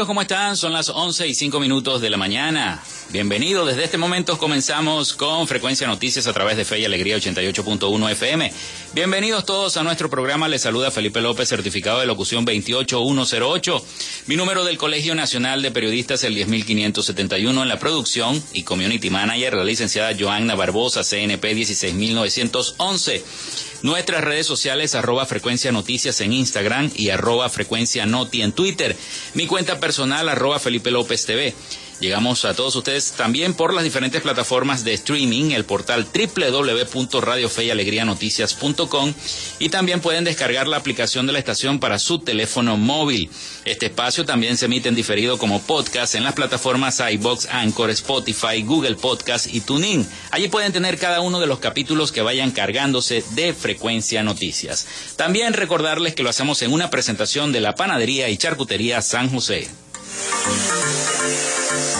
Amigos, ¿cómo están? Son las 11 y 5 minutos de la mañana. Bienvenidos. Desde este momento comenzamos con Frecuencia Noticias a través de Fe y Alegría 88.1 FM. Bienvenidos todos a nuestro programa. Les saluda Felipe López, certificado de locución 28108. Mi número del Colegio Nacional de Periodistas el 10571 en la producción y Community Manager, la licenciada Joanna Barbosa, CNP 16911. Nuestras redes sociales, arroba frecuencia noticias en Instagram y arroba frecuencia noti en Twitter. Mi cuenta personal, arroba Felipe López TV. Llegamos a todos ustedes también por las diferentes plataformas de streaming, el portal www.radiofeyalegrianoticias.com y también pueden descargar la aplicación de la estación para su teléfono móvil. Este espacio también se emite en diferido como podcast en las plataformas iBox, Anchor, Spotify, Google Podcast y TuneIn. Allí pueden tener cada uno de los capítulos que vayan cargándose de frecuencia noticias. También recordarles que lo hacemos en una presentación de la panadería y charcutería San José. ハハハハ!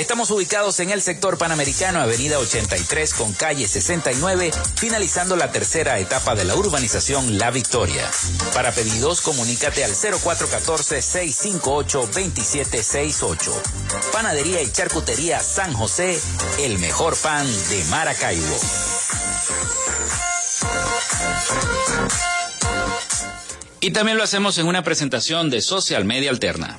Estamos ubicados en el sector panamericano, avenida 83 con calle 69, finalizando la tercera etapa de la urbanización La Victoria. Para pedidos, comunícate al 0414-658-2768. Panadería y Charcutería San José, el mejor pan de Maracaibo. Y también lo hacemos en una presentación de Social Media Alterna.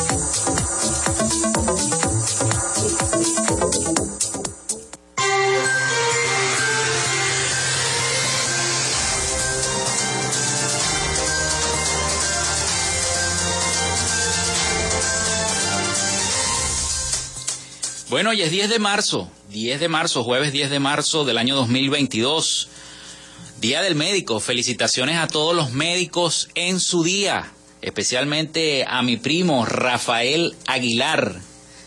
Bueno, hoy es 10 de marzo, 10 de marzo, jueves 10 de marzo del año 2022. Día del médico. Felicitaciones a todos los médicos en su día, especialmente a mi primo Rafael Aguilar,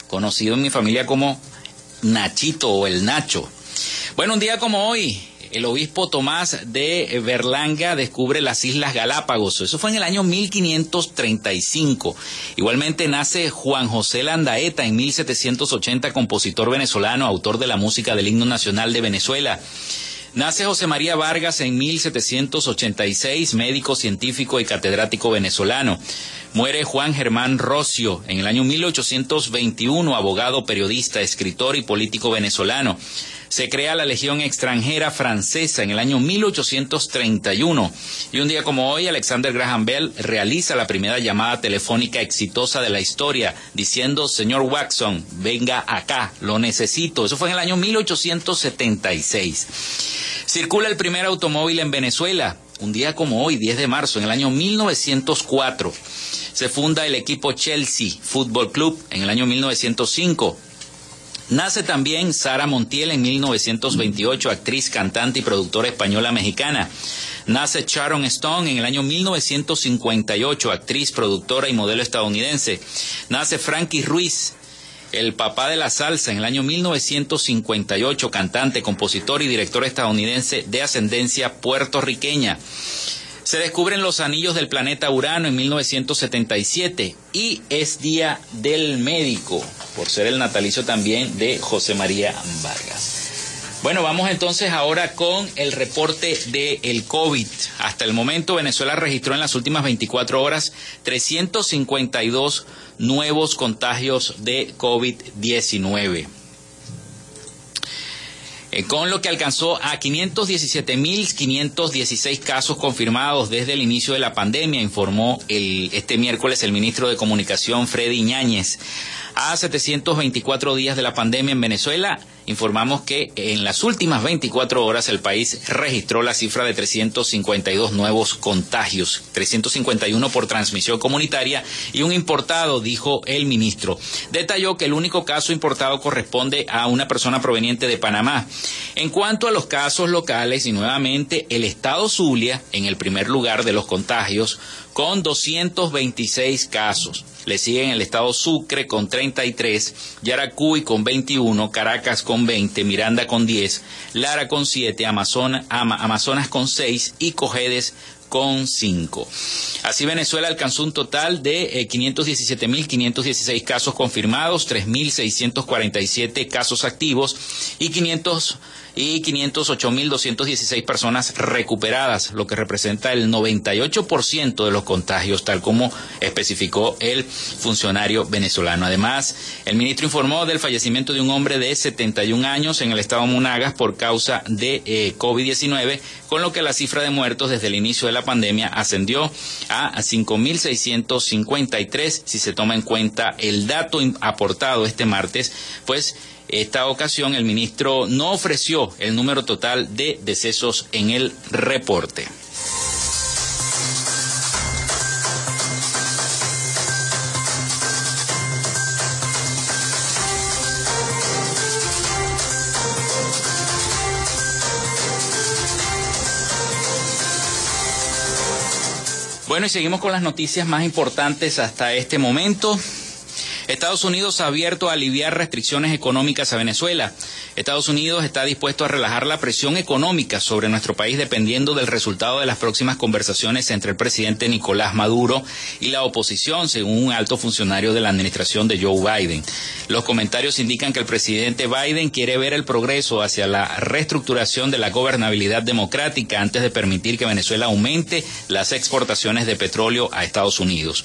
conocido en mi familia como Nachito o el Nacho. Bueno, un día como hoy, el obispo Tomás de Berlanga descubre las Islas Galápagos. Eso fue en el año 1535. Igualmente nace Juan José Landaeta en 1780, compositor venezolano, autor de la música del himno nacional de Venezuela. Nace José María Vargas en 1786, médico, científico y catedrático venezolano. Muere Juan Germán Rocio en el año 1821, abogado, periodista, escritor y político venezolano. Se crea la Legión extranjera francesa en el año 1831 y un día como hoy Alexander Graham Bell realiza la primera llamada telefónica exitosa de la historia diciendo, señor Watson, venga acá, lo necesito. Eso fue en el año 1876. Circula el primer automóvil en Venezuela, un día como hoy, 10 de marzo, en el año 1904. Se funda el equipo Chelsea Football Club en el año 1905. Nace también Sara Montiel en 1928, actriz, cantante y productora española mexicana. Nace Sharon Stone en el año 1958, actriz, productora y modelo estadounidense. Nace Frankie Ruiz, el papá de la salsa en el año 1958, cantante, compositor y director estadounidense de ascendencia puertorriqueña. Se descubren los anillos del planeta Urano en 1977 y es Día del Médico, por ser el natalicio también de José María Vargas. Bueno, vamos entonces ahora con el reporte del el COVID. Hasta el momento Venezuela registró en las últimas 24 horas 352 nuevos contagios de COVID-19. Eh, con lo que alcanzó a 517.516 casos confirmados desde el inicio de la pandemia, informó el, este miércoles el ministro de Comunicación Freddy Ñáñez. A 724 días de la pandemia en Venezuela, informamos que en las últimas 24 horas el país registró la cifra de 352 nuevos contagios, 351 por transmisión comunitaria y un importado, dijo el ministro. Detalló que el único caso importado corresponde a una persona proveniente de Panamá. En cuanto a los casos locales, y nuevamente el estado Zulia en el primer lugar de los contagios, con 226 casos. Le siguen el estado Sucre con 33, Yaracuy con 21, Caracas con 20, Miranda con 10, Lara con 7, Amazonas, Amazonas con 6 y Cojedes con 5. Así Venezuela alcanzó un total de 517.516 eh, casos confirmados, 3.647 casos activos y 500 y 508.216 personas recuperadas, lo que representa el 98% de los contagios, tal como especificó el funcionario venezolano. Además, el ministro informó del fallecimiento de un hombre de 71 años en el estado Monagas por causa de eh, COVID-19, con lo que la cifra de muertos desde el inicio de la pandemia ascendió a 5.653 si se toma en cuenta el dato aportado este martes, pues esta ocasión el ministro no ofreció el número total de decesos en el reporte. Bueno, y seguimos con las noticias más importantes hasta este momento. Estados Unidos ha abierto a aliviar restricciones económicas a Venezuela. Estados Unidos está dispuesto a relajar la presión económica sobre nuestro país dependiendo del resultado de las próximas conversaciones entre el presidente Nicolás Maduro y la oposición, según un alto funcionario de la administración de Joe Biden. Los comentarios indican que el presidente Biden quiere ver el progreso hacia la reestructuración de la gobernabilidad democrática antes de permitir que Venezuela aumente las exportaciones de petróleo a Estados Unidos.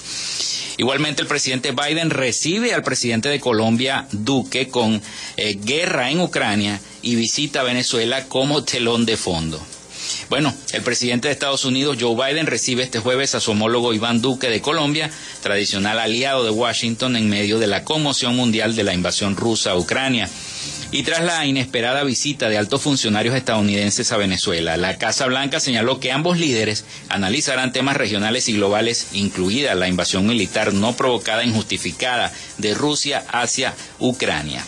Igualmente, el presidente Biden recibe al presidente de Colombia, Duque, con eh, guerra en Ucrania y visita Venezuela como telón de fondo. Bueno, el presidente de Estados Unidos, Joe Biden, recibe este jueves a su homólogo Iván Duque de Colombia, tradicional aliado de Washington en medio de la conmoción mundial de la invasión rusa a Ucrania. Y tras la inesperada visita de altos funcionarios estadounidenses a Venezuela, la Casa Blanca señaló que ambos líderes analizarán temas regionales y globales, incluida la invasión militar no provocada e injustificada de Rusia hacia Ucrania.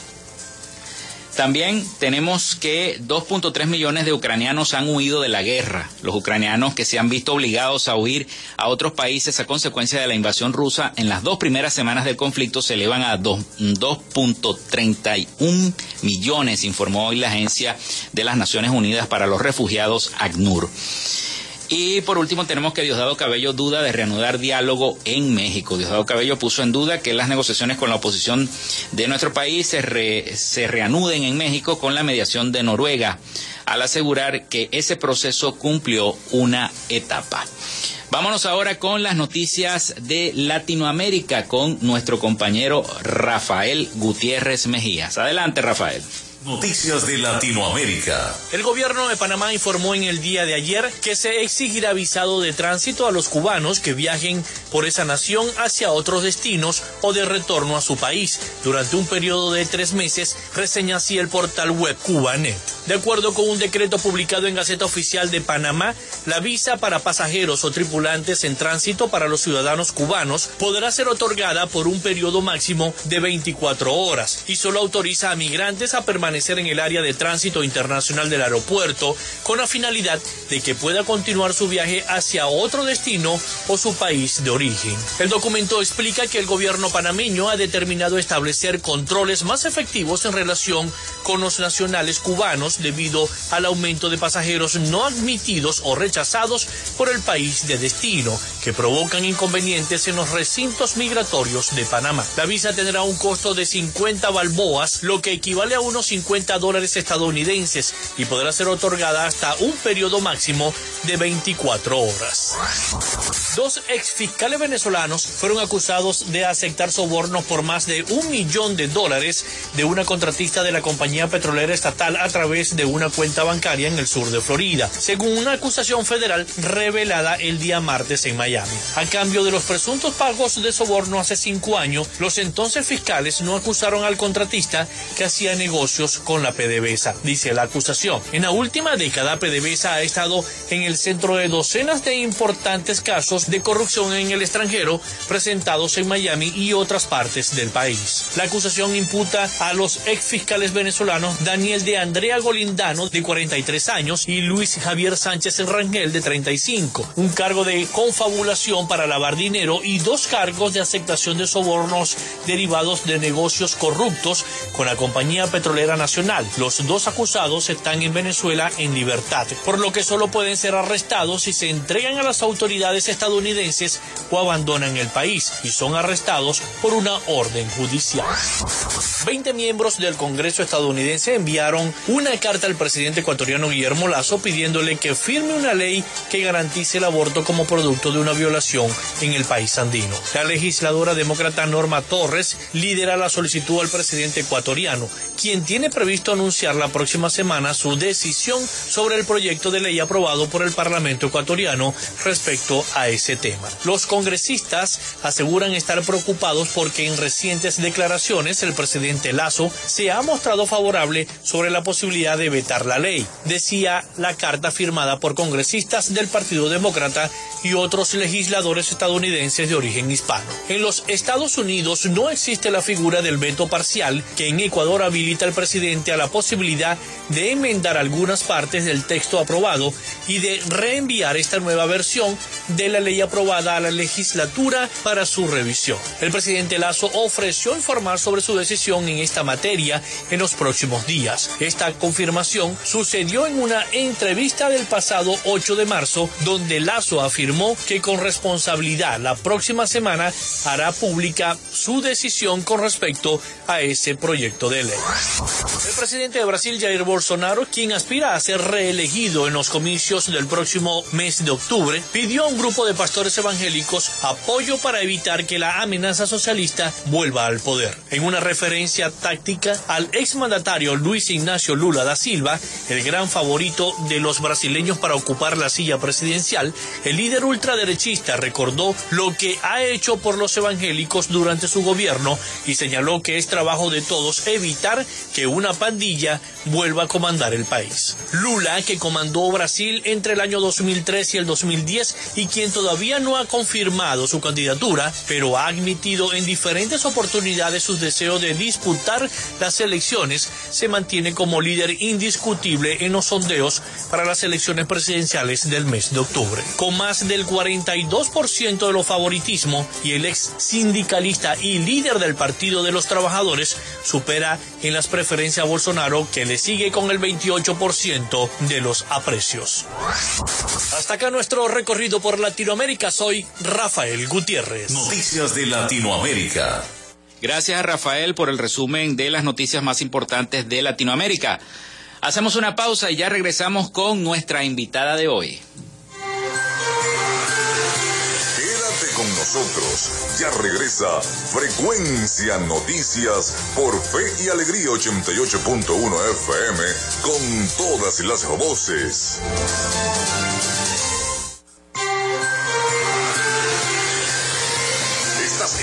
También tenemos que 2.3 millones de ucranianos han huido de la guerra. Los ucranianos que se han visto obligados a huir a otros países a consecuencia de la invasión rusa en las dos primeras semanas del conflicto se elevan a 2.31 millones, informó hoy la Agencia de las Naciones Unidas para los Refugiados, ACNUR. Y por último tenemos que Diosdado Cabello duda de reanudar diálogo en México. Diosdado Cabello puso en duda que las negociaciones con la oposición de nuestro país se, se reanuden en México con la mediación de Noruega. al asegurar que ese proceso cumplió una etapa. Vámonos ahora con las noticias de Latinoamérica con nuestro compañero Rafael Gutiérrez Mejías. Adelante, Rafael. Noticias de Latinoamérica. El gobierno de Panamá informó en el día de ayer que se exigirá visado de tránsito a los cubanos que viajen por esa nación hacia otros destinos o de retorno a su país durante un periodo de tres meses, reseña así el portal web Cubanet. De acuerdo con un decreto publicado en Gaceta Oficial de Panamá, la visa para pasajeros o tripulantes en tránsito para los ciudadanos cubanos podrá ser otorgada por un periodo máximo de 24 horas y solo autoriza a migrantes a permanecer en el área de tránsito internacional del aeropuerto con la finalidad de que pueda continuar su viaje hacia otro destino o su país de origen. El documento explica que el gobierno panameño ha determinado establecer controles más efectivos en relación con los nacionales cubanos debido al aumento de pasajeros no admitidos o rechazados por el país de destino, que provocan inconvenientes en los recintos migratorios de Panamá. La visa tendrá un costo de 50 balboas, lo que equivale a unos 50 dólares estadounidenses y podrá ser otorgada hasta un periodo máximo de 24 horas. Dos ex fiscales venezolanos fueron acusados de aceptar sobornos por más de un millón de dólares de una contratista de la compañía petrolera estatal a través de una cuenta bancaria en el sur de Florida, según una acusación federal revelada el día martes en Miami. A cambio de los presuntos pagos de soborno hace cinco años, los entonces fiscales no acusaron al contratista que hacía negocios con la PDVSA, dice la acusación. En la última década, PDVSA ha estado en el centro de docenas de importantes casos de corrupción en el extranjero presentados en Miami y otras partes del país. La acusación imputa a los ex fiscales venezolanos Daniel de Andrea Golindano, de 43 años, y Luis Javier Sánchez Rangel, de 35, un cargo de confabulación para lavar dinero y dos cargos de aceptación de sobornos derivados de negocios corruptos con la compañía petrolera Los dos acusados están en Venezuela en libertad, por lo que solo pueden ser arrestados si se entregan a las autoridades estadounidenses o abandonan el país y son arrestados por una orden judicial. Veinte miembros del Congreso estadounidense enviaron una carta al presidente ecuatoriano Guillermo Lazo pidiéndole que firme una ley que garantice el aborto como producto de una violación en el país andino. La legisladora demócrata Norma Torres lidera la solicitud al presidente ecuatoriano, quien tiene previsto anunciar la próxima semana su decisión sobre el proyecto de ley aprobado por el Parlamento ecuatoriano respecto a ese tema. Los congresistas aseguran estar preocupados porque en recientes declaraciones el presidente Lazo se ha mostrado favorable sobre la posibilidad de vetar la ley, decía la carta firmada por congresistas del Partido Demócrata y otros legisladores estadounidenses de origen hispano. En los Estados Unidos no existe la figura del veto parcial que en Ecuador habilita al presidente a la posibilidad de enmendar algunas partes del texto aprobado y de reenviar esta nueva versión de la ley aprobada a la legislatura para su revisión. El presidente Lazo ofreció informar sobre su decisión en esta materia en los próximos días. Esta confirmación sucedió en una entrevista del pasado 8 de marzo, donde Lazo afirmó que con responsabilidad la próxima semana hará pública su decisión con respecto a ese proyecto de ley. El presidente de Brasil, Jair Bolsonaro, quien aspira a ser reelegido en los comicios del próximo mes de octubre, pidió un grupo de pastores evangélicos apoyo para evitar que la amenaza socialista vuelva al poder. En una referencia táctica al exmandatario Luis Ignacio Lula da Silva, el gran favorito de los brasileños para ocupar la silla presidencial, el líder ultraderechista recordó lo que ha hecho por los evangélicos durante su gobierno y señaló que es trabajo de todos evitar que una pandilla vuelva a comandar el país. Lula, que comandó Brasil entre el año 2003 y el 2010 y quien todavía no ha confirmado su candidatura, pero ha admitido en diferentes oportunidades su deseo de disputar las elecciones, se mantiene como líder indiscutible en los sondeos para las elecciones presidenciales del mes de octubre. Con más del 42% de los favoritismo y el ex sindicalista y líder del Partido de los Trabajadores supera en las preferencias a Bolsonaro que le sigue con el 28% de los aprecios. Hasta acá nuestro recorrido por Latinoamérica. Soy Rafael Gutiérrez. Noticias de Latinoamérica. Gracias a Rafael por el resumen de las noticias más importantes de Latinoamérica. Hacemos una pausa y ya regresamos con nuestra invitada de hoy. Quédate con nosotros. Ya regresa Frecuencia Noticias por Fe y Alegría 88.1 FM con todas las voces.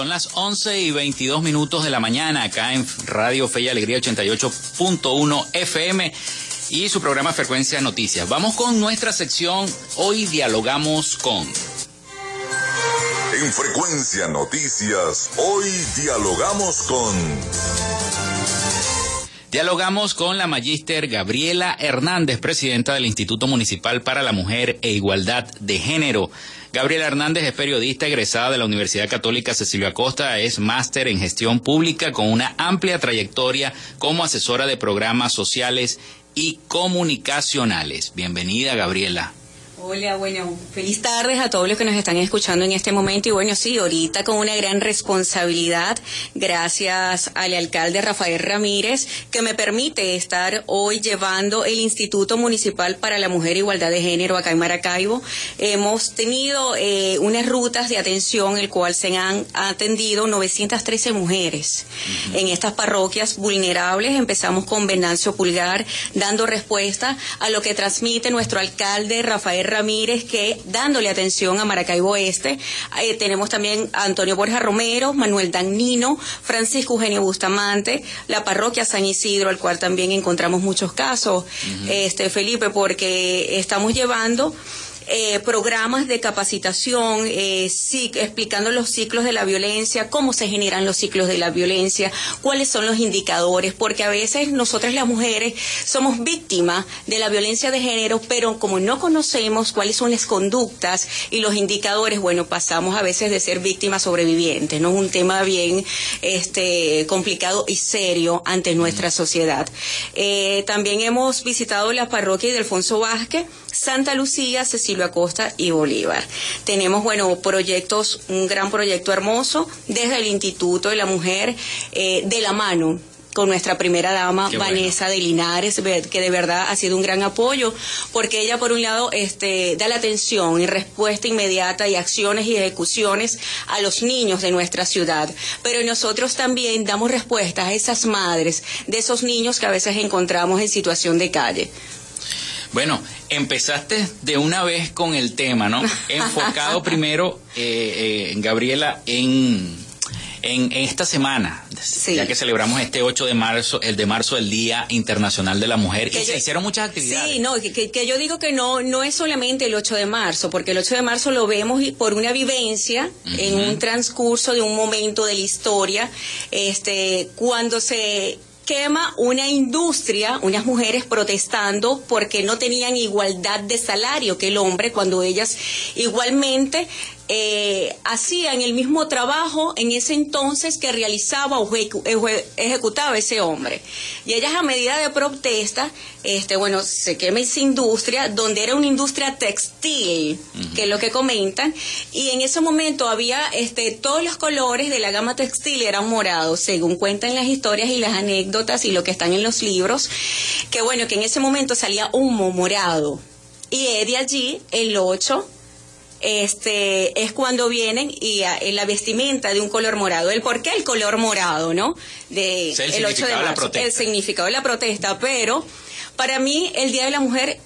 Son las 11 y 22 minutos de la mañana acá en Radio Fe y Alegría 88.1 FM y su programa Frecuencia Noticias. Vamos con nuestra sección Hoy dialogamos con. En Frecuencia Noticias, hoy dialogamos con... Dialogamos con la magíster Gabriela Hernández, presidenta del Instituto Municipal para la Mujer e Igualdad de Género. Gabriela Hernández es periodista egresada de la Universidad Católica Cecilio Acosta, es máster en gestión pública con una amplia trayectoria como asesora de programas sociales y comunicacionales. Bienvenida, Gabriela. Hola, bueno, feliz tardes a todos los que nos están escuchando en este momento y bueno, sí, ahorita con una gran responsabilidad, gracias al alcalde Rafael Ramírez, que me permite estar hoy llevando el Instituto Municipal para la Mujer e Igualdad de Género acá en Maracaibo. Hemos tenido eh, unas rutas de atención, el cual se han atendido 913 mujeres en estas parroquias vulnerables. Empezamos con Venancio Pulgar, dando respuesta a lo que transmite nuestro alcalde Rafael Ramírez, que dándole atención a Maracaibo Oeste, eh, tenemos también a Antonio Borja Romero, Manuel Dagnino, Francisco Eugenio Bustamante, la parroquia San Isidro, al cual también encontramos muchos casos, este Felipe, porque estamos llevando eh, programas de capacitación, eh, explicando los ciclos de la violencia, cómo se generan los ciclos de la violencia, cuáles son los indicadores, porque a veces nosotras las mujeres somos víctimas de la violencia de género, pero como no conocemos cuáles son las conductas y los indicadores, bueno, pasamos a veces de ser víctimas sobrevivientes, ¿no? Un tema bien este, complicado y serio ante nuestra sociedad. Eh, también hemos visitado la parroquia de Alfonso Vázquez, Santa Lucía, Cecilio Acosta y Bolívar. Tenemos, bueno, proyectos, un gran proyecto hermoso desde el Instituto de la Mujer eh, de la mano con nuestra primera dama Vanessa de Linares, que de verdad ha sido un gran apoyo, porque ella por un lado este, da la atención y respuesta inmediata y acciones y ejecuciones a los niños de nuestra ciudad, pero nosotros también damos respuesta a esas madres de esos niños que a veces encontramos en situación de calle. Bueno, empezaste de una vez con el tema, ¿no? Enfocado primero, eh, eh, Gabriela, en, en, esta semana, ya que celebramos este 8 de marzo, el de marzo, el Día Internacional de la Mujer, y se hicieron muchas actividades. Sí, no, que, yo digo que no, no es solamente el 8 de marzo, porque el 8 de marzo lo vemos por una vivencia en un transcurso de un momento de la historia, este, cuando se quema una industria, unas mujeres protestando porque no tenían igualdad de salario que el hombre, cuando ellas igualmente eh, hacían el mismo trabajo en ese entonces que realizaba o ejecutaba ese hombre. Y ellas a medida de protesta, este, bueno, se quema esa industria, donde era una industria textil, que es lo que comentan, y en ese momento había este, todos los colores de la gama textil eran morados, según cuentan las historias y las anécdotas y lo que están en los libros, que bueno, que en ese momento salía humo morado. Y de allí el 8 este, es cuando vienen y en la vestimenta de un color morado. ¿El por qué el color morado, no? De, el, 8 de marzo, el significado de la protesta, pero para mí el Día de la Mujer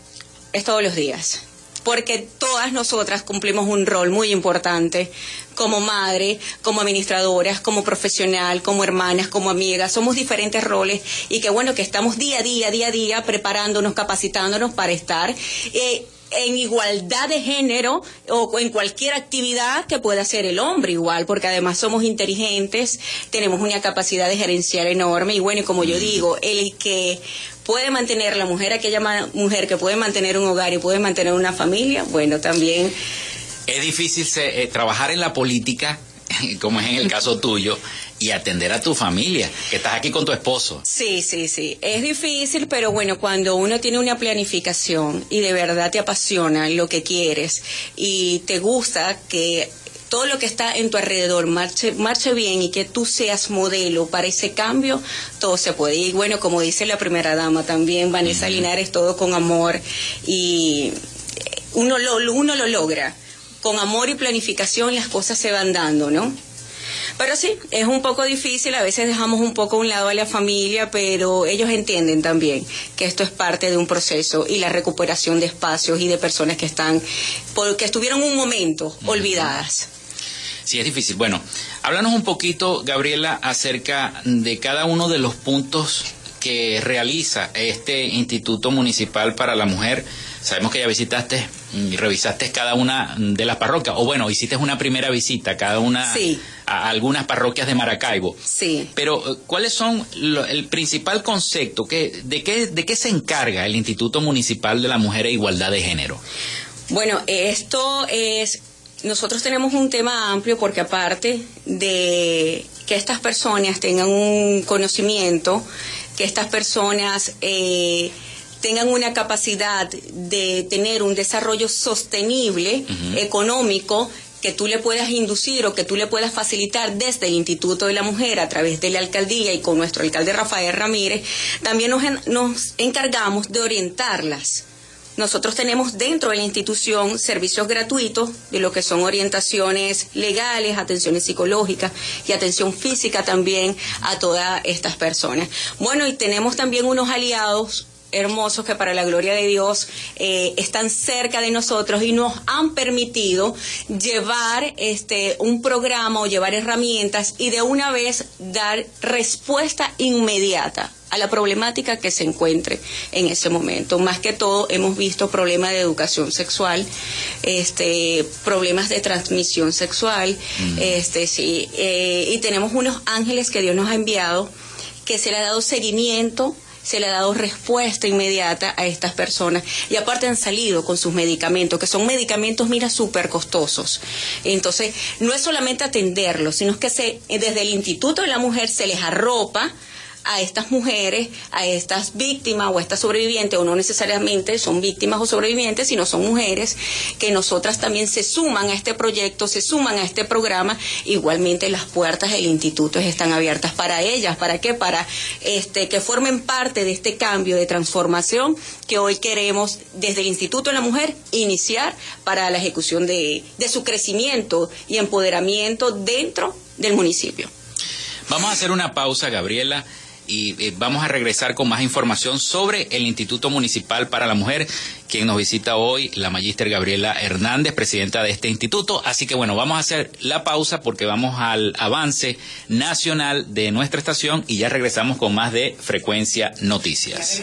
es todos los días porque todas nosotras cumplimos un rol muy importante como madre, como administradoras, como profesional, como hermanas, como amigas, somos diferentes roles y que bueno que estamos día a día, día a día preparándonos, capacitándonos para estar eh, en igualdad de género o en cualquier actividad que pueda hacer el hombre igual, porque además somos inteligentes, tenemos una capacidad de gerenciar enorme. Y bueno, y como yo digo, el que puede mantener la mujer, aquella mujer que puede mantener un hogar y puede mantener una familia, bueno, también Es difícil eh, trabajar en la política, como es en el caso tuyo, y atender a tu familia, que estás aquí con tu esposo. Sí, sí, sí. Es difícil, pero bueno, cuando uno tiene una planificación y de verdad te apasiona lo que quieres y te gusta que todo lo que está en tu alrededor marche, marche bien y que tú seas modelo para ese cambio, todo se puede. Y bueno, como dice la primera dama también, Vanessa Linares, todo con amor y uno lo, uno lo logra. Con amor y planificación las cosas se van dando, ¿no? Pero sí, es un poco difícil, a veces dejamos un poco a un lado a la familia, pero ellos entienden también que esto es parte de un proceso y la recuperación de espacios y de personas que están, porque estuvieron un momento olvidadas. Sí, es difícil. Bueno, háblanos un poquito, Gabriela, acerca de cada uno de los puntos que realiza este Instituto Municipal para la Mujer. Sabemos que ya visitaste y revisaste cada una de las parroquias, o bueno, hiciste una primera visita a cada una, a algunas parroquias de Maracaibo. Sí. Pero, eh, ¿cuáles son el principal concepto? Que, de, qué, ¿De qué se encarga el Instituto Municipal de la Mujer e Igualdad de Género? Bueno, esto es nosotros tenemos un tema amplio porque aparte de que estas personas tengan un conocimiento, que estas personas eh, tengan una capacidad de tener un desarrollo sostenible, económico, que tú le puedas inducir o que tú le puedas facilitar desde el Instituto de la Mujer a través de la alcaldía y con nuestro alcalde Rafael Ramírez, también nos encargamos de orientarlas nosotros tenemos dentro de la institución servicios gratuitos de lo que son orientaciones legales, atenciones psicológicas y atención física también a todas estas personas. Bueno, y tenemos también unos aliados hermosos que para la gloria de Dios eh, están cerca de nosotros y nos han permitido llevar este un programa o llevar herramientas y de una vez dar respuesta inmediata a la problemática que se encuentre en ese momento. Más que todo hemos visto problemas de educación sexual, este, problemas de transmisión sexual, mm. este, sí, eh, y tenemos unos ángeles que Dios nos ha enviado que se le ha dado seguimiento se le ha dado respuesta inmediata a estas personas y aparte han salido con sus medicamentos, que son medicamentos, mira, súper costosos. Entonces, no es solamente atenderlos, sino que se, desde el Instituto de la Mujer se les arropa a estas mujeres, a estas víctimas o a estas sobrevivientes, o no necesariamente son víctimas o sobrevivientes, sino son mujeres que nosotras también se suman a este proyecto, se suman a este programa. Igualmente las puertas del instituto están abiertas para ellas. ¿Para qué? Para este, que formen parte de este cambio de transformación que hoy queremos desde el Instituto de la Mujer iniciar para la ejecución de, de su crecimiento y empoderamiento dentro del municipio. Vamos a hacer una pausa, Gabriela y eh, vamos a regresar con más información sobre el Instituto Municipal para la Mujer, quien nos visita hoy, la magíster Gabriela Hernández, presidenta de este instituto. Así que bueno, vamos a hacer la pausa porque vamos al avance nacional de nuestra estación y ya regresamos con más de Frecuencia Noticias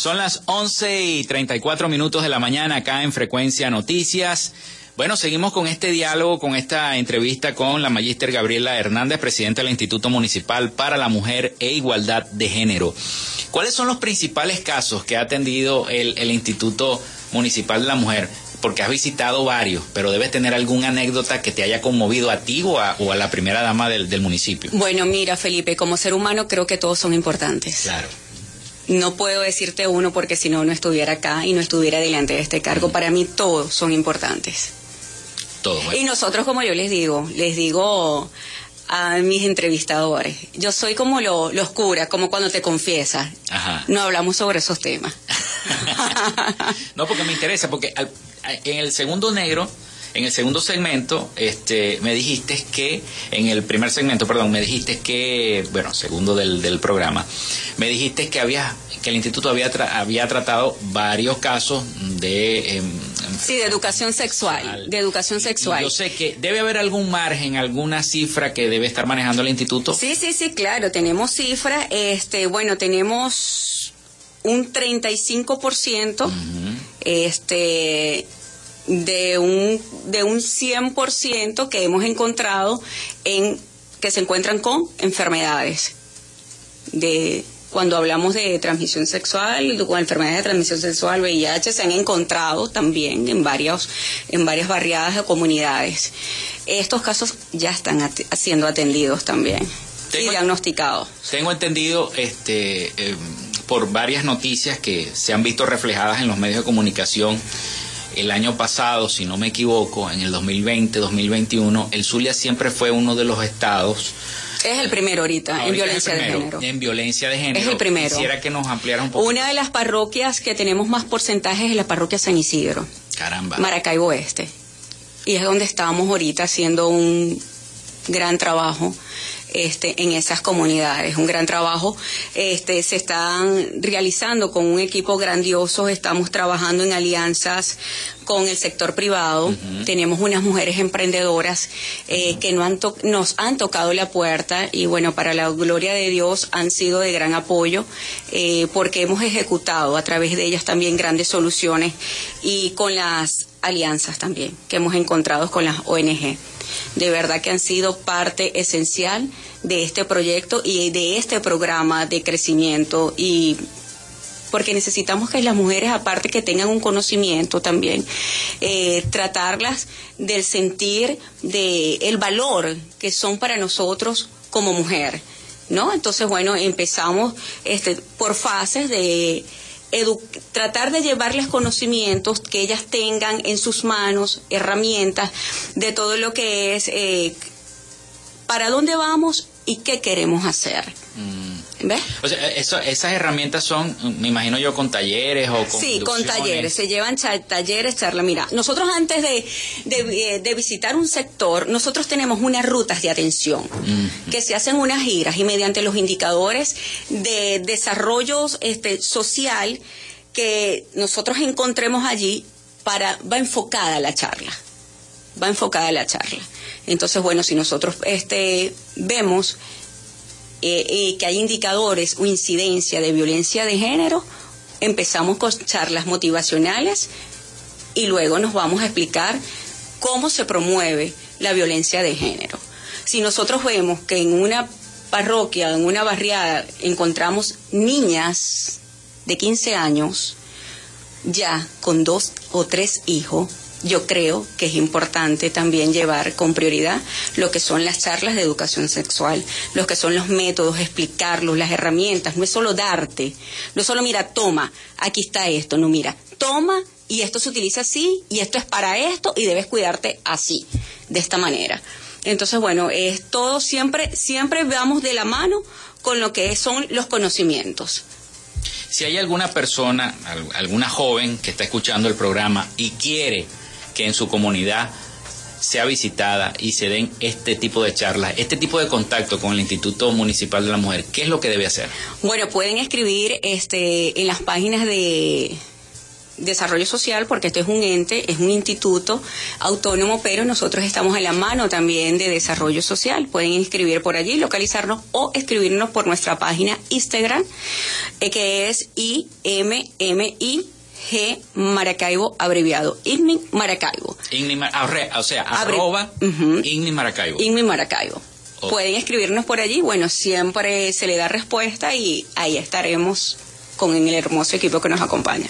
Son las 11 y 34 minutos de la mañana acá en Frecuencia Noticias. Bueno, seguimos con este diálogo, con esta entrevista con la magíster Gabriela Hernández, presidenta del Instituto Municipal para la Mujer e Igualdad de Género. ¿Cuáles son los principales casos que ha atendido el, Instituto Municipal de la Mujer? Porque has visitado varios, pero debes tener alguna anécdota que te haya conmovido a ti o a, la primera dama del, del municipio. Bueno, mira, Felipe, como ser humano creo que todos son importantes. Claro no puedo decirte uno porque si no, no estuviera acá y no estuviera delante de este cargo. Para mí todos son importantes. Todos. Y nosotros, como yo les digo, les digo a mis entrevistadores, yo soy como lo, los curas, como cuando te confiesas. No hablamos sobre esos temas. no, porque me interesa, porque en el segundo negro, en el segundo segmento, este, me dijiste que, en el primer segmento, perdón, me dijiste que, bueno, segundo del, del programa, me dijiste que había, que el instituto había, había tratado varios casos de... Em, sí, de educación sexual, de educación sexual. yo sé que debe haber algún margen, alguna cifra que debe estar manejando el instituto. Sí, sí, sí, claro, tenemos cifras, este, bueno, tenemos un 35%, este de un, de un 100% que hemos encontrado en que se encuentran con enfermedades. De, cuando hablamos de transmisión sexual, con enfermedades de transmisión sexual, VIH, se han encontrado también en, varios, en varias barriadas de comunidades. Estos casos ya están siendo atendidos también y diagnosticados. Tengo entendido este, eh, por varias noticias que se han visto reflejadas en los medios de comunicación el año pasado, si no me equivoco, en el 2020, 2021, el Zulia siempre fue uno de los estados es el primero ahorita, en violencia de género. En violencia de género. Es el primero. Quisiera que nos ampliara un poco. Una de las parroquias que tenemos más porcentajes es la parroquia San Isidro. Caramba. Maracaibo Oeste. Y es donde estamos ahorita haciendo un gran trabajo este, en esas comunidades. Un gran trabajo este, se están realizando con un equipo grandioso. Estamos trabajando en alianzas con el sector privado. Tenemos unas mujeres emprendedoras eh, que no han nos han tocado la puerta y bueno, para la gloria de Dios han sido de gran apoyo eh, porque hemos ejecutado a través de ellas también grandes soluciones y con las alianzas también que hemos encontrado con las ONG de verdad que han sido parte esencial de este proyecto y de este programa de crecimiento y porque necesitamos que las mujeres, aparte que tengan un conocimiento también, eh, tratarlas del sentir, de el valor que son para nosotros como mujer, ¿no? Entonces, bueno, empezamos este, por fases de tratar de llevarles conocimientos que ellas tengan en sus manos, herramientas de todo lo que es eh, para dónde vamos y qué queremos hacer. Mm. ¿Ves? O sea, esas herramientas son, me imagino yo, con talleres o con. Sí, con talleres. Se llevan talleres, charla. Mira, nosotros antes de, de, de, visitar un sector, nosotros tenemos unas rutas de atención mm. que se hacen unas giras y mediante los indicadores de desarrollo este, social que nosotros encontremos allí, para, va enfocada la charla. Va enfocada la charla. Entonces, bueno, si nosotros este, vemos eh, eh, que hay indicadores o incidencia de violencia de género, empezamos con charlas motivacionales y luego nos vamos a explicar cómo se promueve la violencia de género. Si nosotros vemos que en una parroquia, en una barriada, encontramos niñas de 15 años ya con dos o tres hijos, yo creo que es importante también llevar con prioridad lo que son las charlas de educación sexual, lo que son los métodos, explicarlos, las herramientas. No es solo darte, no es solo mira, toma, aquí está esto, no mira, toma y esto se utiliza así y esto es para esto y debes cuidarte así, de esta manera. Entonces, bueno, es todo siempre, siempre vamos de la mano con lo que son los conocimientos. Si hay alguna persona, alguna joven que está escuchando el programa y quiere que en su comunidad sea visitada y se den este tipo de charlas, este tipo de contacto con el Instituto Municipal de la Mujer, ¿qué es lo que debe hacer? Bueno, pueden escribir este en las páginas de desarrollo social, porque esto es un ente, es un instituto autónomo, pero nosotros estamos en la mano también de desarrollo social. Pueden inscribir por allí, localizarnos o escribirnos por nuestra página Instagram, eh, que es IMMI G Maracaibo abreviado. IGNI Maracaibo. o sea, arroba IGNI Maracaibo. IGNI Maracaibo. Pueden escribirnos por allí. Bueno, siempre se le da respuesta y ahí estaremos con el hermoso equipo que nos acompaña.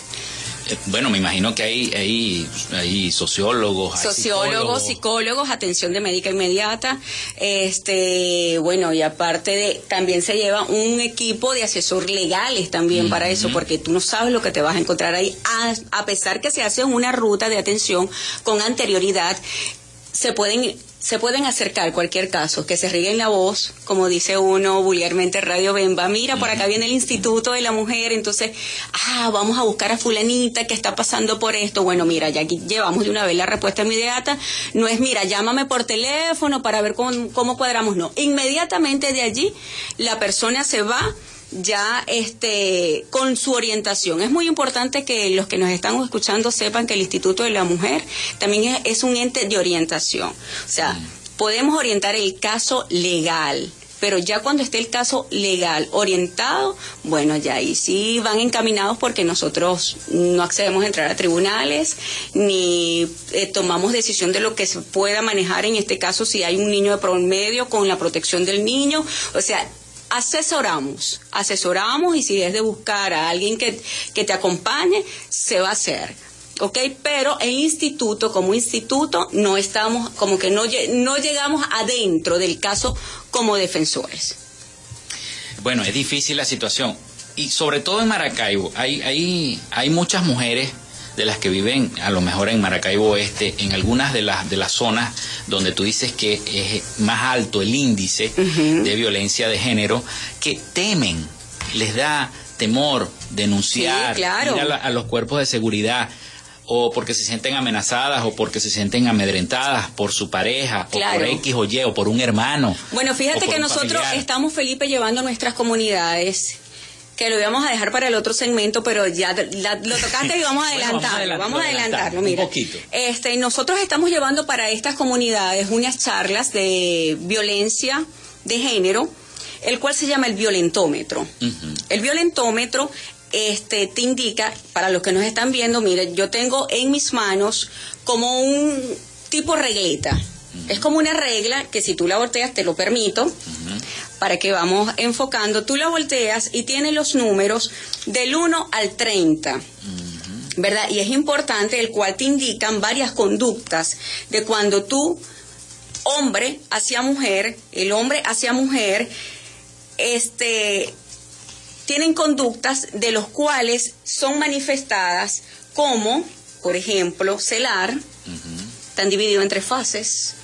Eh, bueno, me imagino que hay, hay, hay sociólogos. sociólogos, psicólogos. atención de médica inmediata. Este, bueno, y aparte de, también se lleva un equipo de asesor legales también para eso, porque tú no sabes lo que te vas a encontrar ahí. A, pesar que se hace una ruta de atención con anterioridad, se pueden se pueden acercar cualquier caso, que se ríen la voz, como dice uno vulgarmente Radio Bemba, mira, por acá viene el Instituto de la Mujer, entonces, ah, vamos a buscar a fulanita que está pasando por esto. Bueno, mira, ya aquí llevamos de una vez la respuesta inmediata. No es, mira, llámame por teléfono para ver cómo, cómo cuadramos, no. Inmediatamente de allí, la persona se va ya este con su orientación. Es muy importante que los que nos están escuchando sepan que el Instituto de la Mujer también es, un ente de orientación. O sea, podemos orientar el caso legal, pero ya cuando esté el caso legal orientado, bueno, ya ahí sí van encaminados porque nosotros no accedemos a entrar a tribunales ni eh, tomamos decisión de lo que se pueda manejar en este caso si hay un niño de promedio con la protección del niño, o sea, asesoramos, asesoramos y si es de buscar a alguien que, que te acompañe, se va a hacer. ¿ok? Pero el instituto, como instituto, no estamos, como que no, no llegamos adentro del caso como defensores. Bueno, es difícil la situación. Y sobre todo en Maracaibo, hay, hay, hay muchas mujeres de las que viven a lo mejor en Maracaibo Oeste, en algunas de las, de las zonas donde tú dices que es más alto el índice de violencia de género, que temen, les da temor denunciar a, los cuerpos de seguridad o porque se sienten amenazadas o porque se sienten amedrentadas por su pareja o por X o Y o por un hermano. Bueno, fíjate que nosotros estamos, Felipe, llevando a nuestras comunidades que lo íbamos a dejar para el otro segmento, pero ya lo tocaste y vamos a adelantarlo. vamos a adelantarlo, mira. Este, nosotros estamos llevando para estas comunidades unas charlas de violencia de género, el cual se llama el violentómetro. El violentómetro este, te indica, para los que nos están viendo, mire, yo tengo en mis manos como un tipo regleta. Es como una regla que si tú la volteas te lo permito para que vamos enfocando. Tú la volteas y tiene los números del 1 al 30. ¿Verdad? Y es importante el cual te indican varias conductas de cuando tú, hombre hacia mujer, el hombre hacia mujer, este, tienen conductas de los cuales son manifestadas como, por ejemplo, celar, están divididos en tres fases,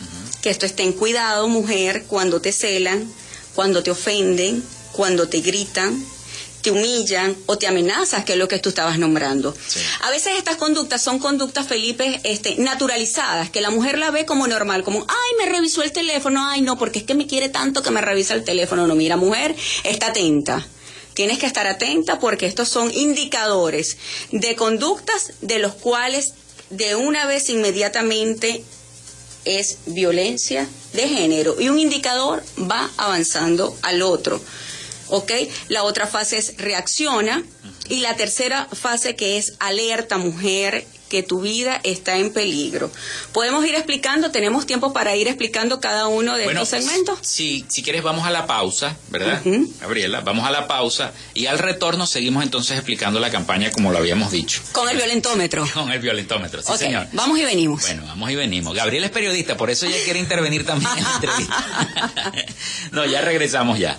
que esto está en cuidado, mujer, cuando te celan, cuando te ofenden, cuando te gritan, te humillan o te amenazas, que es lo que tú estabas nombrando. A veces estas conductas son conductas, Felipe, este, naturalizadas, que la mujer la ve como normal, como, ay, me revisó el teléfono, ay, no, porque es que me quiere tanto que me revisa el teléfono. No, mira, mujer, está atenta. Tienes que estar atenta porque estos son indicadores de conductas de los cuales de una vez inmediatamente es violencia de género y un indicador va avanzando al otro. ¿Ok? La otra fase es reacciona y la tercera fase que es alerta mujer que tu vida está en peligro. Podemos ir explicando, tenemos tiempo para ir explicando cada uno de estos segmentos. Si, si quieres vamos a la pausa, ¿verdad? Gabriela, vamos a la pausa y al retorno seguimos entonces explicando la campaña como lo habíamos dicho. Con el violentómetro. Con el violentómetro, sí señor. Vamos y venimos. Bueno, vamos y venimos. Gabriela es periodista, por eso ella quiere intervenir también en la entrevista. no, ya regresamos ya.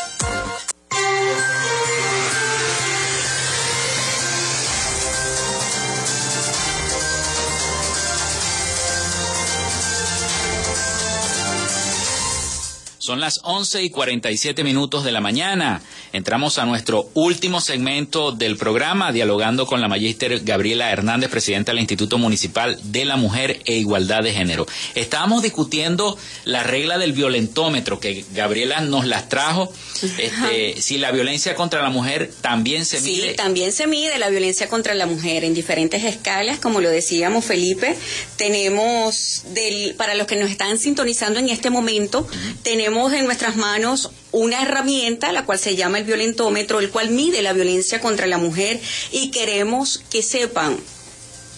Son las 11 y 47 minutos de la mañana. Entramos a nuestro último segmento del programa, dialogando con la magíster Gabriela Hernández, presidenta del Instituto Municipal de la Mujer e Igualdad de Género. Estábamos discutiendo la regla del violentómetro, que Gabriela nos las trajo. Este, si la violencia contra la mujer también se mide. Sí, también se mide la violencia contra la mujer en diferentes escalas, como lo decíamos Felipe. Tenemos, del, para los que nos están sintonizando en este momento, tenemos tenemos en nuestras manos una herramienta, la cual se llama el violentómetro, el cual mide la violencia contra la mujer y queremos que sepan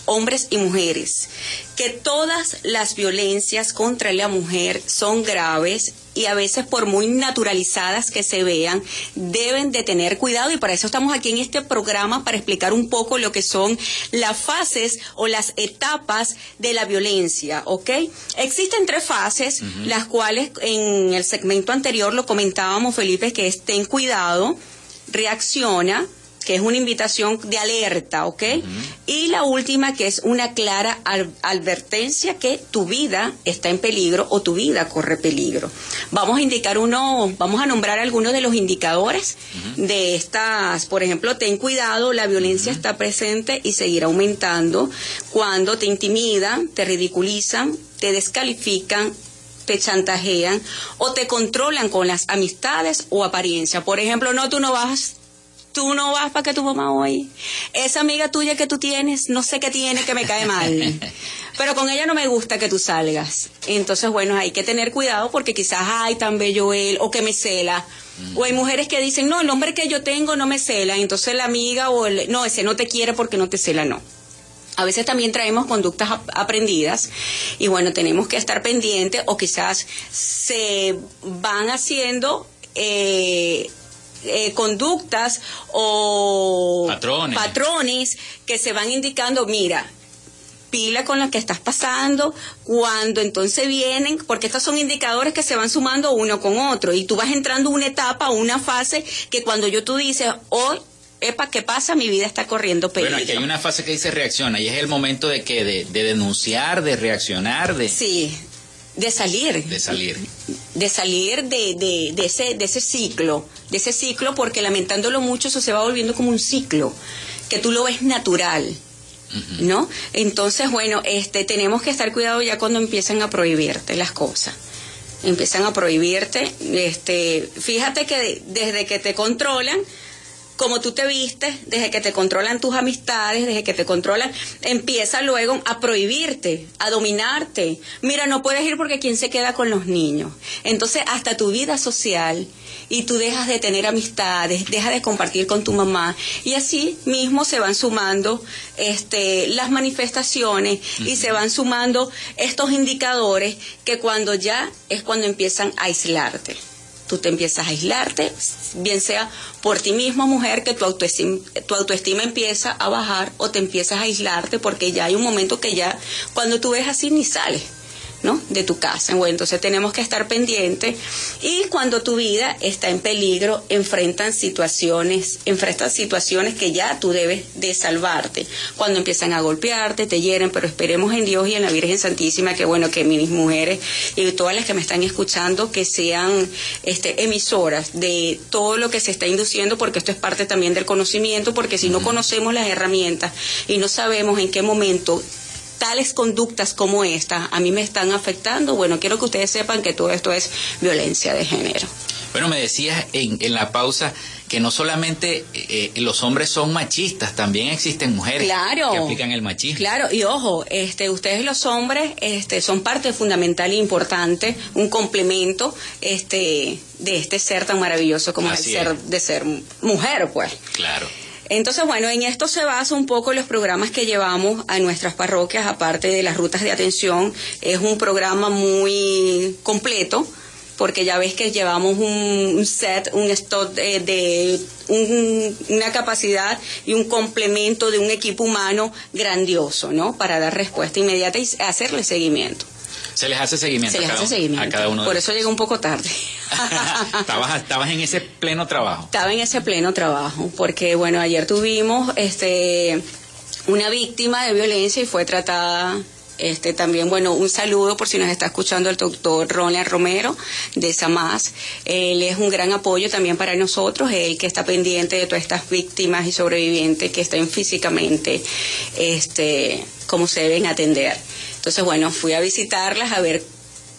hombres y mujeres, que todas las violencias contra la mujer son graves y a veces por muy naturalizadas que se vean, deben de tener cuidado y para eso estamos aquí en este programa para explicar un poco lo que son las fases o las etapas de la violencia, ¿ok? Existen tres fases, las cuales en el segmento anterior lo comentábamos, Felipe, que es ten cuidado, reacciona, que es una invitación de alerta, ¿ok? Y la última, que es una clara advertencia que tu vida está en peligro o tu vida corre peligro. Vamos a indicar uno, vamos a nombrar algunos de los indicadores de estas, por ejemplo, ten cuidado, la violencia está presente y seguirá aumentando cuando te intimidan, te ridiculizan, te descalifican, te chantajean o te controlan con las amistades o apariencia. Por ejemplo, no, tú no vas tú no vas para que tu mamá hoy. Esa amiga tuya que tú tienes, no sé qué tiene que me cae mal. Pero con ella no me gusta que tú salgas. Entonces, bueno, hay que tener cuidado porque quizás, ay, tan bello él, o que me cela. O hay mujeres que dicen, no, el hombre que yo tengo no me cela. Entonces la amiga o el, no, ese no te quiere porque no te cela, no. A veces también traemos conductas aprendidas y bueno, tenemos que estar pendientes o quizás se van haciendo eh, eh, conductas o patrones. que se van indicando, mira, pila con lo que estás pasando, cuando entonces vienen, porque estos son indicadores que se van sumando uno con otro, y tú vas entrando una etapa, una fase, que cuando yo tú dices, hoy, epa, ¿qué pasa? Mi vida está corriendo peligro. Bueno, aquí hay una fase que dice reacciona, y es el momento de que, de, de denunciar, de reaccionar, de... Sí, de salir. De salir. De salir de, de, de, ese, de ese ciclo, de ese ciclo, porque lamentándolo mucho eso se va volviendo como un ciclo, que tú lo ves natural. ¿No? Entonces, bueno, este, tenemos que estar cuidado ya cuando empiezan a prohibirte las cosas. Empiezan a prohibirte, este, fíjate que desde que te controlan, como tú te vistes, desde que te controlan tus amistades, desde que te controlan, empieza luego a prohibirte, a dominarte. Mira, no puedes ir porque ¿quién se queda con los niños? Entonces, hasta tu vida social y tú dejas de tener amistades, dejas de compartir con tu mamá y así mismo se van sumando este, las manifestaciones y se van sumando estos indicadores que cuando ya es cuando empiezan a aislarte tú te empiezas a aislarte, bien sea por ti mismo, mujer, que tu autoestima, tu autoestima empieza a bajar o te empiezas a aislarte porque ya hay un momento que ya cuando tú ves así ni sales. ¿No? de tu casa. Bueno, entonces tenemos que estar pendientes y cuando tu vida está en peligro, enfrentan situaciones, enfrentan situaciones que ya tú debes de salvarte. Cuando empiezan a golpearte, te hieren, pero esperemos en Dios y en la Virgen Santísima que bueno, que mis mujeres y todas las que me están escuchando que sean este emisoras de todo lo que se está induciendo porque esto es parte también del conocimiento, porque si no conocemos las herramientas y no sabemos en qué momento tales conductas como esta a mí me están afectando, bueno, quiero que ustedes sepan que todo esto es violencia de género. Bueno, me decías en, en la pausa que no solamente eh, los hombres son machistas, también existen mujeres que aplican el machismo. Claro, y ojo, este, ustedes los hombres este, son parte fundamental e importante, un complemento este, de este ser tan maravilloso como el ser de ser mujer, pues. Claro. Entonces, bueno, en esto se basa un poco los programas que llevamos a nuestras parroquias, aparte de las rutas de atención. Es un programa muy completo porque ya ves que llevamos un, set, un stock de, una capacidad y un complemento de un equipo humano grandioso, ¿no? Para dar respuesta inmediata y hacerle seguimiento. Se les hace seguimiento, Se les hace seguimiento. a cada uno. Por eso llegué un poco tarde. estabas, estabas en ese pleno trabajo. Estaba en ese pleno trabajo, porque bueno, ayer tuvimos este una víctima de violencia y fue tratada este, también, bueno, un saludo por si nos está escuchando el doctor Ronald Romero de SAMAS. Él es un gran apoyo también para nosotros, él que está pendiente de todas estas víctimas y sobrevivientes que estén físicamente, este, como se deben atender. Entonces, bueno, fui a visitarlas a ver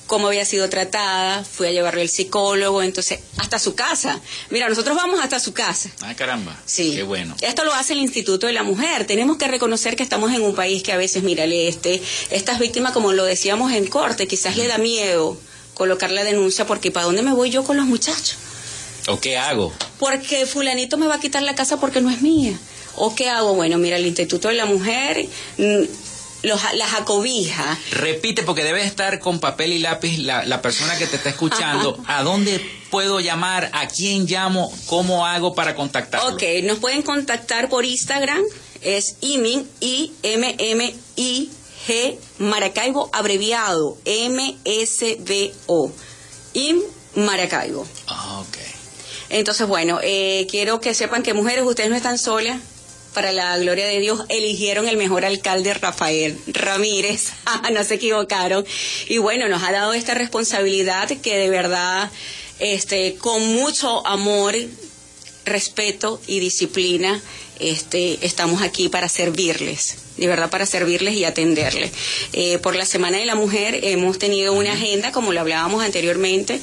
cómo había sido tratada, fui a llevarle al psicólogo, entonces, hasta su casa. Mira, nosotros vamos hasta su casa. Ah, caramba. Sí. Qué bueno. Esto lo hace el Instituto de la Mujer. Tenemos que reconocer que estamos en un país que a veces, mírale, este, estas víctimas, como lo decíamos en corte, quizás le da miedo colocar la denuncia porque ¿para dónde me voy yo con los muchachos? ¿O qué hago? Porque fulanito me va a quitar la casa porque no es mía. ¿O qué hago? Bueno, mira, el Instituto de la Mujer mm, los, las acobija. Repite, porque debe estar con papel y lápiz la, la persona que te está escuchando. ¿A dónde puedo llamar? ¿A quién llamo? ¿Cómo hago para contactarlo? Ok, nos pueden contactar por Instagram. Es IMIN, I-M-M-I. G Maracaibo abreviado M-S-B-O. IM Maracaibo. Ah, ok. Entonces, bueno, eh, quiero que sepan que mujeres, ustedes no están solas para la gloria de Dios, eligieron el mejor alcalde Rafael Ramírez, no se equivocaron, y bueno, nos ha dado esta responsabilidad que de verdad, este, con mucho amor, respeto y disciplina, este, estamos aquí para servirles, de verdad para servirles y atenderles. Eh, por la Semana de la Mujer hemos tenido una agenda, como lo hablábamos anteriormente,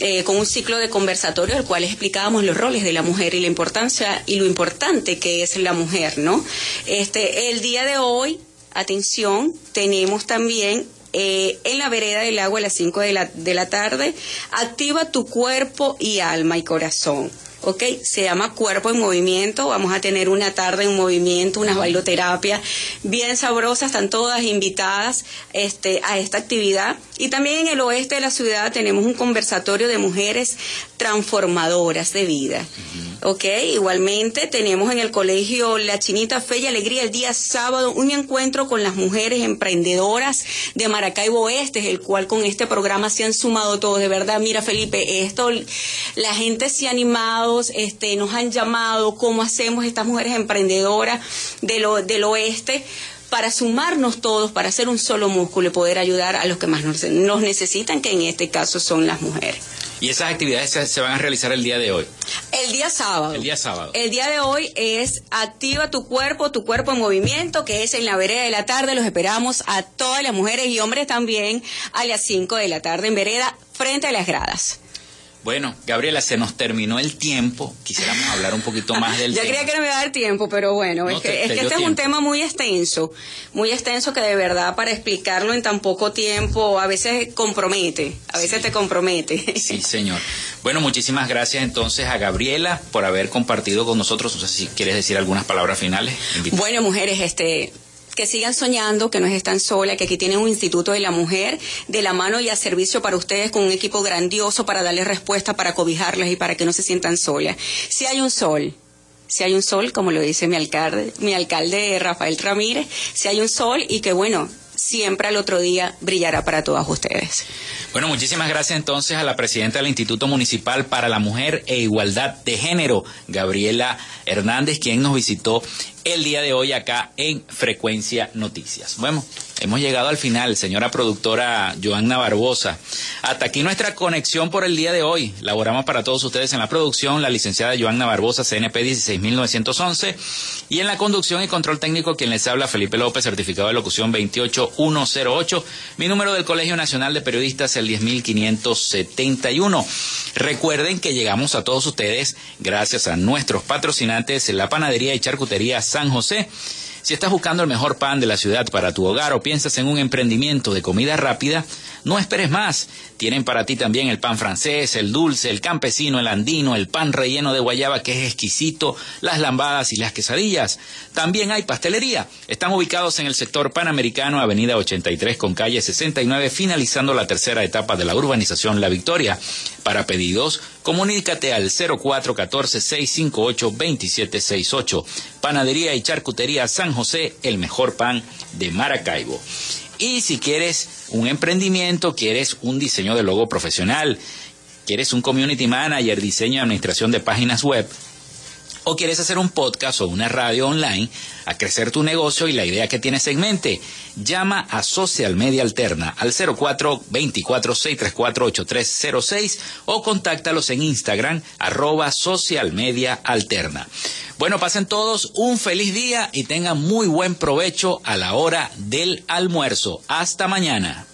eh, con un ciclo de conversatorio, el cual explicábamos los roles de la mujer y la importancia y lo importante que es la mujer, ¿no? Este, el día de hoy, atención, tenemos también eh, en la vereda del agua a las 5 de la, de la tarde, activa tu cuerpo y alma y corazón. ¿ok? Se llama Cuerpo en Movimiento. Vamos a tener una tarde en movimiento, unas bailoterapias bien sabrosas, están todas invitadas este, a esta actividad. Y también en el oeste de la ciudad tenemos un conversatorio de mujeres transformadoras de vida. ¿Ok? Igualmente tenemos en el colegio La Chinita Fe y Alegría el día sábado un encuentro con las mujeres emprendedoras de Maracaibo Oeste, el cual con este programa se han sumado todos. De verdad, mira Felipe, esto, la gente se ha animado, este, nos han llamado, cómo hacemos estas mujeres emprendedoras del oeste para sumarnos todos, para hacer un solo músculo y poder ayudar a los que más nos, necesitan, que en este caso son las mujeres. ¿Y esas actividades se, se, van a realizar el día de hoy? El día sábado. El día sábado. El día de hoy es Activa tu cuerpo, tu cuerpo en movimiento, que es en la vereda de la tarde. Los esperamos a todas las mujeres y hombres también a las 5 de la tarde en vereda frente a las gradas. Bueno, Gabriela, se nos terminó el tiempo. Quisiéramos hablar un poquito más del Yo tema. creía que no me iba a dar tiempo, pero bueno, No, es que, te- es te que dio este es un tema muy extenso, muy extenso que de verdad para explicarlo en tan poco tiempo a veces compromete, a veces Sí. te compromete. Sí, señor. Bueno, muchísimas gracias entonces a Gabriela por haber compartido con nosotros. No sé si quieres decir algunas palabras finales. Invita- Bueno, mujeres, este que sigan soñando, que no están solas, que aquí tienen un instituto de la mujer de la mano y a servicio para ustedes con un equipo grandioso para darles respuesta, para cobijarlas y para que no se sientan solas. Si hay un sol, si hay un sol, como lo dice mi alcalde, mi alcalde Rafael Ramírez, si hay un sol y que bueno, siempre al otro día brillará para todas ustedes. Bueno, muchísimas gracias entonces a la presidenta del Instituto Municipal para la Mujer e Igualdad de Género, Gabriela Hernández, quien nos visitó el día de hoy acá en Frecuencia Noticias. Bueno, hemos llegado al final, señora productora Joanna Barbosa. Hasta aquí nuestra conexión por el día de hoy. Laboramos para todos ustedes en la producción la licenciada Joanna Barbosa, CNP 16911, y en la conducción y control técnico quien les habla Felipe López, certificado de locución 28108. Mi número del Colegio Nacional de Periodistas el 10571. Recuerden que llegamos a todos ustedes gracias a nuestros patrocinantes, la Panadería y Charcutería San José. Si estás buscando el mejor pan de la ciudad para tu hogar o piensas en un emprendimiento de comida rápida, no esperes más. Tienen para ti también el pan francés, el dulce, el campesino, el andino, el pan relleno de guayaba que es exquisito, las lambadas y las quesadillas. También hay pastelería. Están ubicados en el sector panamericano, avenida 83 con calle 69, finalizando la tercera etapa de la urbanización La Victoria. Para pedidos, comunícate al 0414-658-2768. Panadería y Charcutería San José, el mejor pan de Maracaibo. Y si quieres un emprendimiento, quieres un diseño de logo profesional, quieres un community manager, diseño y administración de páginas web, o quieres hacer un podcast o una radio online a crecer tu negocio y la idea que tienes en mente, llama a Social Media Alterna al 04 24 634 8306 o contáctalos en Instagram arroba Social Media Alterna. Bueno, pasen todos un feliz día y tengan muy buen provecho a la hora del almuerzo. Hasta mañana.